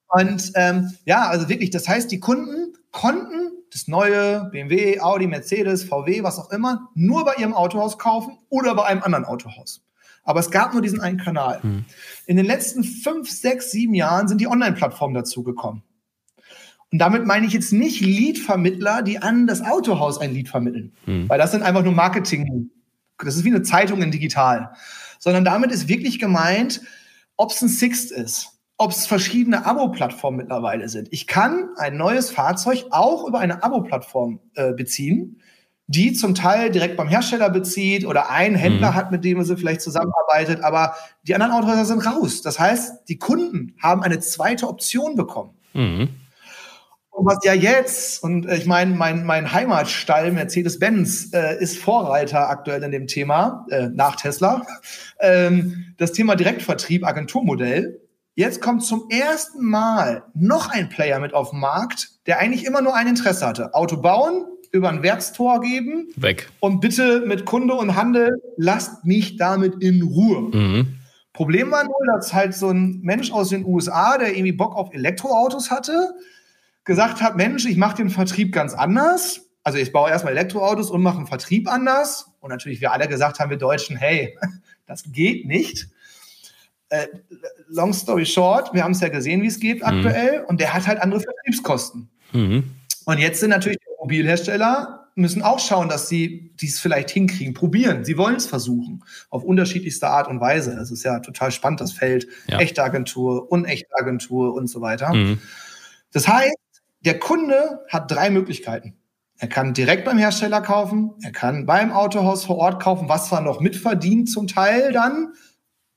und ähm, ja, also wirklich, das heißt, die Kunden konnten das neue BMW, Audi, Mercedes, VW, was auch immer, nur bei ihrem Autohaus kaufen oder bei einem anderen Autohaus. Aber es gab nur diesen einen Kanal. Mhm. In den letzten fünf, sechs, sieben Jahren sind die Online-Plattformen dazugekommen. Und damit meine ich jetzt nicht Lead-Vermittler, die an das Autohaus ein Lead vermitteln. Mhm. Weil das sind einfach nur Marketing. Das ist wie eine Zeitung in digital. Sondern damit ist wirklich gemeint, ob es ein Sixt ist, ob es verschiedene Abo-Plattformen mittlerweile sind. Ich kann ein neues Fahrzeug auch über eine Abo-Plattform äh, beziehen die zum Teil direkt beim Hersteller bezieht oder ein Händler mhm. hat, mit dem sie vielleicht zusammenarbeitet, aber die anderen Autohäuser sind raus. Das heißt, die Kunden haben eine zweite Option bekommen. Mhm. Und was ja jetzt, und ich meine, mein, mein Heimatstall Mercedes-Benz äh, ist Vorreiter aktuell in dem Thema, äh, nach Tesla, ähm, das Thema Direktvertrieb, Agenturmodell. Jetzt kommt zum ersten Mal noch ein Player mit auf den Markt, der eigentlich immer nur ein Interesse hatte. Auto bauen, über ein Werkstor geben. Weg. Und bitte mit Kunde und Handel, lasst mich damit in Ruhe. Mhm. Problem war nur, dass halt so ein Mensch aus den USA, der irgendwie Bock auf Elektroautos hatte, gesagt hat, Mensch, ich mache den Vertrieb ganz anders. Also ich baue erstmal Elektroautos und mache einen Vertrieb anders. Und natürlich wir alle gesagt haben, wir Deutschen, hey, *laughs* das geht nicht. Äh, long story short, wir haben es ja gesehen, wie es geht mhm. aktuell. Und der hat halt andere Vertriebskosten. Mhm. Und jetzt sind natürlich Mobilhersteller müssen auch schauen, dass sie dies vielleicht hinkriegen, probieren. Sie wollen es versuchen, auf unterschiedlichste Art und Weise. Es ist ja total spannend, das Feld. Ja. Echte Agentur, unechte Agentur und so weiter. Mhm. Das heißt, der Kunde hat drei Möglichkeiten. Er kann direkt beim Hersteller kaufen, er kann beim Autohaus vor Ort kaufen, was zwar noch mitverdient zum Teil dann.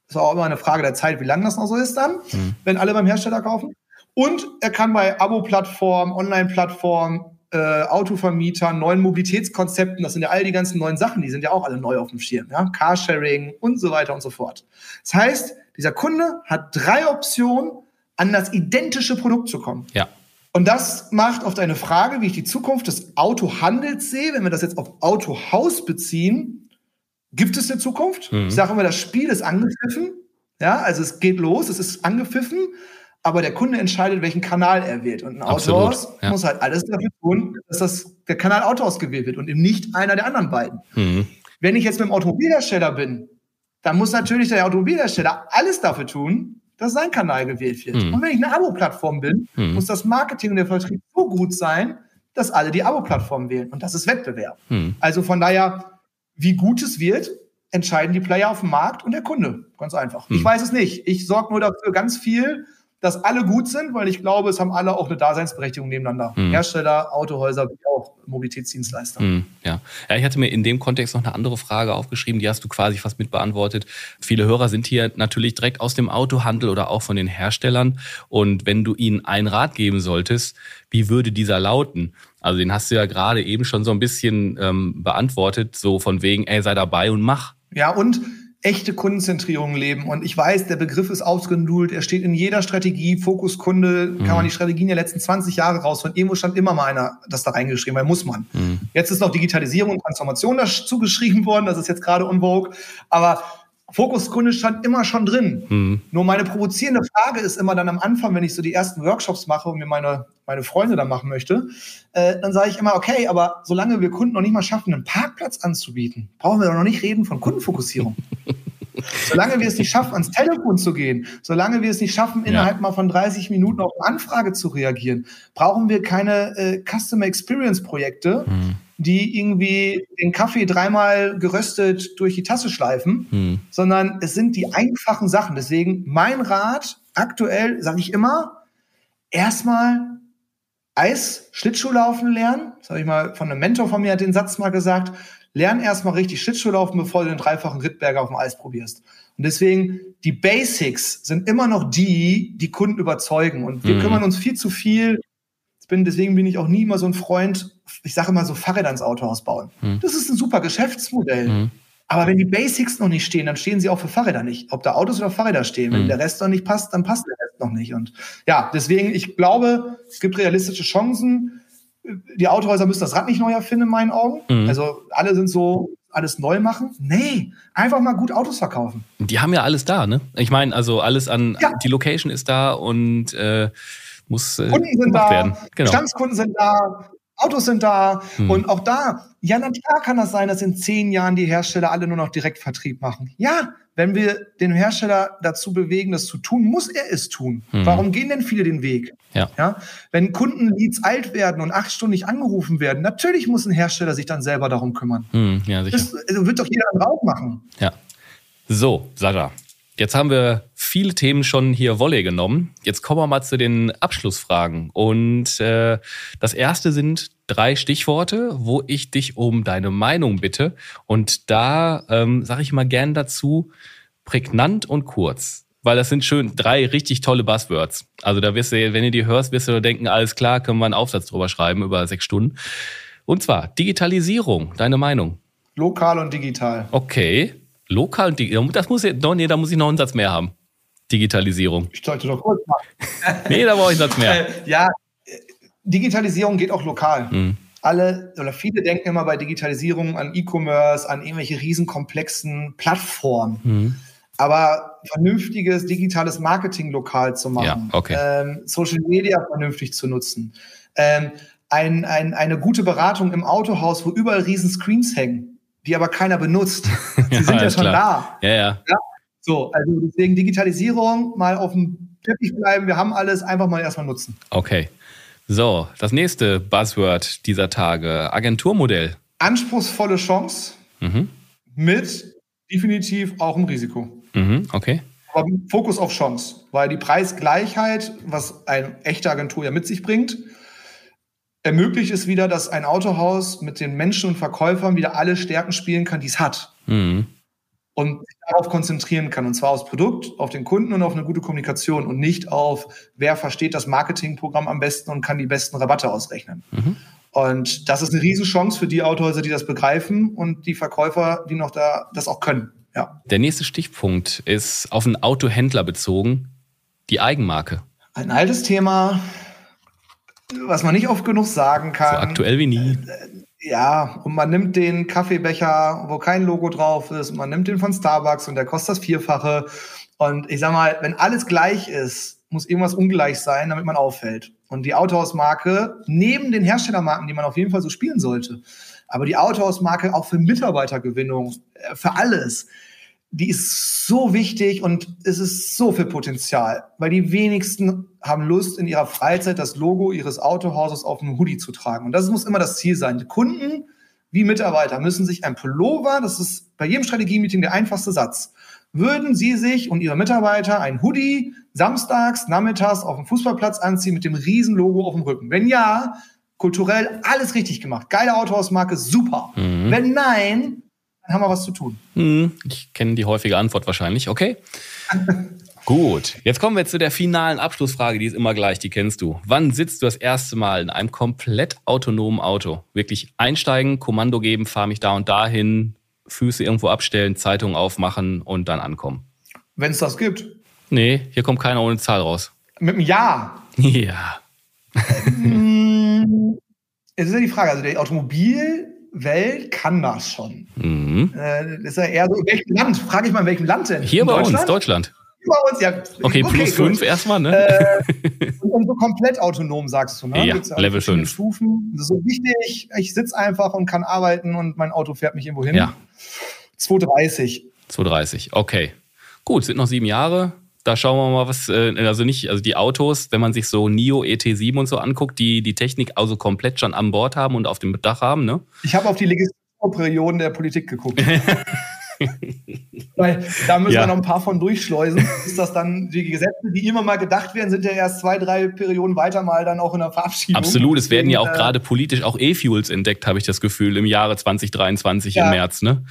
Das ist auch immer eine Frage der Zeit, wie lange das noch so ist dann, mhm. wenn alle beim Hersteller kaufen. Und er kann bei Abo-Plattformen, Online-Plattformen, äh, Autovermietern, neuen Mobilitätskonzepten, das sind ja all die ganzen neuen Sachen, die sind ja auch alle neu auf dem Schirm, ja? Carsharing und so weiter und so fort. Das heißt, dieser Kunde hat drei Optionen, an das identische Produkt zu kommen. Ja. Und das macht auf deine Frage, wie ich die Zukunft des Autohandels sehe, wenn wir das jetzt auf Autohaus beziehen, gibt es eine Zukunft? Mhm. Ich sage immer, das Spiel ist angepfiffen. Ja, also es geht los, es ist angepfiffen aber der Kunde entscheidet, welchen Kanal er wählt. Und ein Autohaus ja. muss halt alles dafür tun, dass das, der Kanal Autohaus gewählt wird und eben nicht einer der anderen beiden. Mhm. Wenn ich jetzt mit dem Automobilhersteller bin, dann muss natürlich der Automobilhersteller alles dafür tun, dass sein Kanal gewählt wird. Mhm. Und wenn ich eine Abo-Plattform bin, mhm. muss das Marketing und der Vertrieb so gut sein, dass alle die Abo-Plattform wählen. Und das ist Wettbewerb. Mhm. Also von daher, wie gut es wird, entscheiden die Player auf dem Markt und der Kunde. Ganz einfach. Ich mhm. weiß es nicht. Ich sorge nur dafür ganz viel, dass alle gut sind, weil ich glaube, es haben alle auch eine Daseinsberechtigung nebeneinander. Mhm. Hersteller, Autohäuser, wie auch Mobilitätsdienstleister. Mhm, ja. ja, ich hatte mir in dem Kontext noch eine andere Frage aufgeschrieben, die hast du quasi fast mit beantwortet. Viele Hörer sind hier natürlich direkt aus dem Autohandel oder auch von den Herstellern. Und wenn du ihnen einen Rat geben solltest, wie würde dieser lauten? Also den hast du ja gerade eben schon so ein bisschen ähm, beantwortet, so von wegen, ey, sei dabei und mach. Ja, und echte Kundenzentrierung leben. Und ich weiß, der Begriff ist ausgenudelt. Er steht in jeder Strategie. Fokuskunde, mhm. kann man die Strategien der letzten 20 Jahre raus. Von irgendwo stand immer mal einer das da reingeschrieben, weil muss man. Mhm. Jetzt ist noch Digitalisierung und Transformation dazu geschrieben worden. Das ist jetzt gerade unvogue. Aber Fokuskunde stand immer schon drin. Mhm. Nur meine provozierende Frage ist immer dann am Anfang, wenn ich so die ersten Workshops mache und mir meine, meine Freunde da machen möchte, äh, dann sage ich immer, okay, aber solange wir Kunden noch nicht mal schaffen, einen Parkplatz anzubieten, brauchen wir doch noch nicht reden von Kundenfokussierung. *laughs* solange wir es nicht schaffen, ans Telefon zu gehen, solange wir es nicht schaffen, innerhalb ja. mal von 30 Minuten auf eine Anfrage zu reagieren, brauchen wir keine äh, Customer Experience Projekte, mhm. Die irgendwie den Kaffee dreimal geröstet durch die Tasse schleifen, mhm. sondern es sind die einfachen Sachen. Deswegen mein Rat aktuell, sage ich immer, erstmal Eis, Schlittschuhlaufen lernen. Das habe ich mal von einem Mentor von mir hat den Satz mal gesagt. Lern erstmal richtig Schlittschuhlaufen, bevor du den dreifachen Rittberger auf dem Eis probierst. Und deswegen, die Basics sind immer noch die, die Kunden überzeugen. Und wir mhm. kümmern uns viel zu viel. Bin, deswegen bin ich auch nie immer so ein Freund, ich sage immer so Fahrräder ins Autohaus bauen. Mhm. Das ist ein super Geschäftsmodell. Mhm. Aber wenn die Basics noch nicht stehen, dann stehen sie auch für Fahrräder nicht. Ob da Autos oder Fahrräder stehen. Wenn mhm. der Rest noch nicht passt, dann passt der Rest noch nicht. Und ja, deswegen, ich glaube, es gibt realistische Chancen. Die Autohäuser müssen das Rad nicht neu erfinden, in meinen Augen. Mhm. Also alle sind so, alles neu machen. Nee, einfach mal gut Autos verkaufen. Die haben ja alles da, ne? Ich meine, also alles an, ja. die Location ist da und äh, muss äh, Kunden sind da, werden. Genau. Bestandskunden sind da, Autos sind da. Hm. Und auch da, ja, na klar kann das sein, dass in zehn Jahren die Hersteller alle nur noch Direktvertrieb machen. Ja, wenn wir den Hersteller dazu bewegen, das zu tun, muss er es tun. Hm. Warum gehen denn viele den Weg? Ja. ja. Wenn Kundenleads alt werden und acht Stunden nicht angerufen werden, natürlich muss ein Hersteller sich dann selber darum kümmern. Hm, ja, sicher. Das also wird doch jeder auch machen. Ja. So, Sarah, Jetzt haben wir viele Themen schon hier Wolle genommen. Jetzt kommen wir mal zu den Abschlussfragen. Und äh, das erste sind drei Stichworte, wo ich dich um deine Meinung bitte. Und da ähm, sage ich mal gern dazu prägnant und kurz. Weil das sind schön drei richtig tolle Buzzwords. Also da wirst du, wenn du die hörst, wirst du denken, alles klar, können wir einen Aufsatz drüber schreiben über sechs Stunden. Und zwar Digitalisierung, deine Meinung. Lokal und digital. Okay. Lokal und digital. Das muss ich, nee, da muss ich noch einen Satz mehr haben. Digitalisierung. Ich sollte doch kurz machen. *laughs* nee, da brauche ich einen Satz mehr. Äh, ja, Digitalisierung geht auch lokal. Mhm. Alle oder viele denken immer bei Digitalisierung an E-Commerce, an irgendwelche riesenkomplexen Plattformen. Mhm. Aber vernünftiges digitales Marketing lokal zu machen, ja, okay. ähm, Social Media vernünftig zu nutzen, ähm, ein, ein, eine gute Beratung im Autohaus, wo überall riesen Screens hängen die aber keiner benutzt. *laughs* Sie ja, sind ja schon klar. da. Ja, ja, ja. So, also deswegen Digitalisierung, mal auf dem Teppich bleiben, wir haben alles, einfach mal erstmal nutzen. Okay. So, das nächste Buzzword dieser Tage, Agenturmodell. Anspruchsvolle Chance mhm. mit definitiv auch ein Risiko. Mhm, okay. Aber Fokus auf Chance, weil die Preisgleichheit, was eine echte Agentur ja mit sich bringt, ermöglicht es wieder, dass ein Autohaus mit den Menschen und Verkäufern wieder alle Stärken spielen kann, die es hat. Mhm. Und sich darauf konzentrieren kann. Und zwar aufs Produkt, auf den Kunden und auf eine gute Kommunikation und nicht auf, wer versteht das Marketingprogramm am besten und kann die besten Rabatte ausrechnen. Mhm. Und das ist eine Riesenchance für die Autohäuser, die das begreifen und die Verkäufer, die noch da das auch können. Ja. Der nächste Stichpunkt ist auf einen Autohändler bezogen, die Eigenmarke. Ein altes Thema, was man nicht oft genug sagen kann. So aktuell wie nie. Ja, und man nimmt den Kaffeebecher, wo kein Logo drauf ist, und man nimmt den von Starbucks und der kostet das Vierfache. Und ich sag mal, wenn alles gleich ist, muss irgendwas ungleich sein, damit man auffällt. Und die Autohausmarke, neben den Herstellermarken, die man auf jeden Fall so spielen sollte, aber die Autohausmarke auch für Mitarbeitergewinnung, äh, für alles, die ist so wichtig und es ist so viel Potenzial, weil die wenigsten haben Lust, in ihrer Freizeit das Logo ihres Autohauses auf einem Hoodie zu tragen. Und das muss immer das Ziel sein. Die Kunden wie Mitarbeiter müssen sich ein Pullover, das ist bei jedem Strategie-Meeting der einfachste Satz, würden Sie sich und Ihre Mitarbeiter ein Hoodie samstags, nachmittags auf dem Fußballplatz anziehen mit dem riesen Logo auf dem Rücken? Wenn ja, kulturell alles richtig gemacht. Geile Autohausmarke, super. Mhm. Wenn nein, dann haben wir was zu tun. Hm, ich kenne die häufige Antwort wahrscheinlich. Okay. *laughs* Gut, jetzt kommen wir zu der finalen Abschlussfrage, die ist immer gleich, die kennst du. Wann sitzt du das erste Mal in einem komplett autonomen Auto? Wirklich einsteigen, Kommando geben, fahr mich da und dahin, Füße irgendwo abstellen, Zeitung aufmachen und dann ankommen. Wenn es das gibt. Nee, hier kommt keiner ohne Zahl raus. Mit einem Ja. *laughs* Ja. Hm, *laughs* jetzt ist ja die Frage, also der Automobil Welt kann das schon. Mhm. Äh, das ist ja eher so, in welchem Land? Frage ich mal, in welchem Land denn? Hier in bei Deutschland? uns, Deutschland. Hier bei uns, ja. Okay, okay plus 5 erstmal, ne? Äh, und so komplett autonom, sagst du, ne? Ja, also Level 5. Stufen. Das ist so wichtig, ich sitze einfach und kann arbeiten und mein Auto fährt mich irgendwo hin. Ja. 230. 2030, okay. Gut, sind noch sieben Jahre. Da schauen wir mal, was, äh, also nicht, also die Autos, wenn man sich so NIO ET7 und so anguckt, die die Technik also komplett schon an Bord haben und auf dem Dach haben, ne? Ich habe auf die Legislaturperioden der Politik geguckt. *laughs* Weil da müssen ja. wir noch ein paar von durchschleusen. Ist das dann die Gesetze, die immer mal gedacht werden, sind ja erst zwei, drei Perioden weiter mal dann auch in der Verabschiedung. Absolut, es werden ja auch äh, gerade politisch auch E-Fuels entdeckt, habe ich das Gefühl, im Jahre 2023 ja. im März. Ne?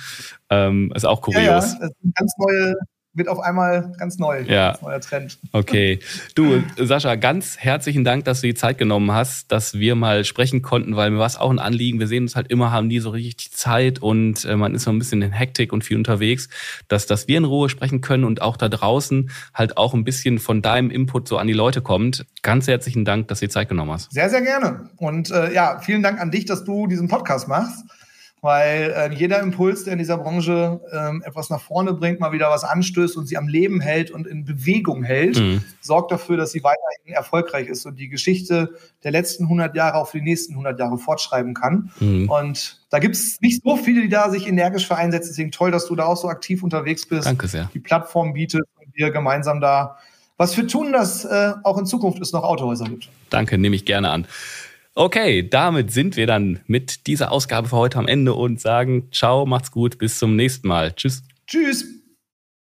Ähm, ist auch kurios. Ja, ja. Das sind ganz neue wird auf einmal ganz neu. Ja. Ganz neuer Trend. Okay. *laughs* Du, Sascha, ganz herzlichen Dank, dass du die Zeit genommen hast, dass wir mal sprechen konnten, weil mir war es auch ein Anliegen. Wir sehen uns halt immer, haben nie so richtig Zeit und äh, man ist so ein bisschen in Hektik und viel unterwegs, dass, dass wir in Ruhe sprechen können und auch da draußen halt auch ein bisschen von deinem Input so an die Leute kommt. Ganz herzlichen Dank, dass du die Zeit genommen hast. Sehr, sehr gerne. Und äh, ja, vielen Dank an dich, dass du diesen Podcast machst weil äh, jeder Impuls, der in dieser Branche ähm, etwas nach vorne bringt, mal wieder was anstößt und sie am Leben hält und in Bewegung hält, mhm. sorgt dafür, dass sie weiterhin erfolgreich ist und die Geschichte der letzten 100 Jahre auf die nächsten 100 Jahre fortschreiben kann. Mhm. Und da gibt es nicht so viele, die da sich energisch für einsetzen. Deswegen toll, dass du da auch so aktiv unterwegs bist. Danke sehr. Die Plattform bietet und wir gemeinsam da was für tun, dass äh, auch in Zukunft es noch Autohäuser gibt. Danke, nehme ich gerne an. Okay, damit sind wir dann mit dieser Ausgabe für heute am Ende und sagen ciao, macht's gut, bis zum nächsten Mal. Tschüss. Tschüss.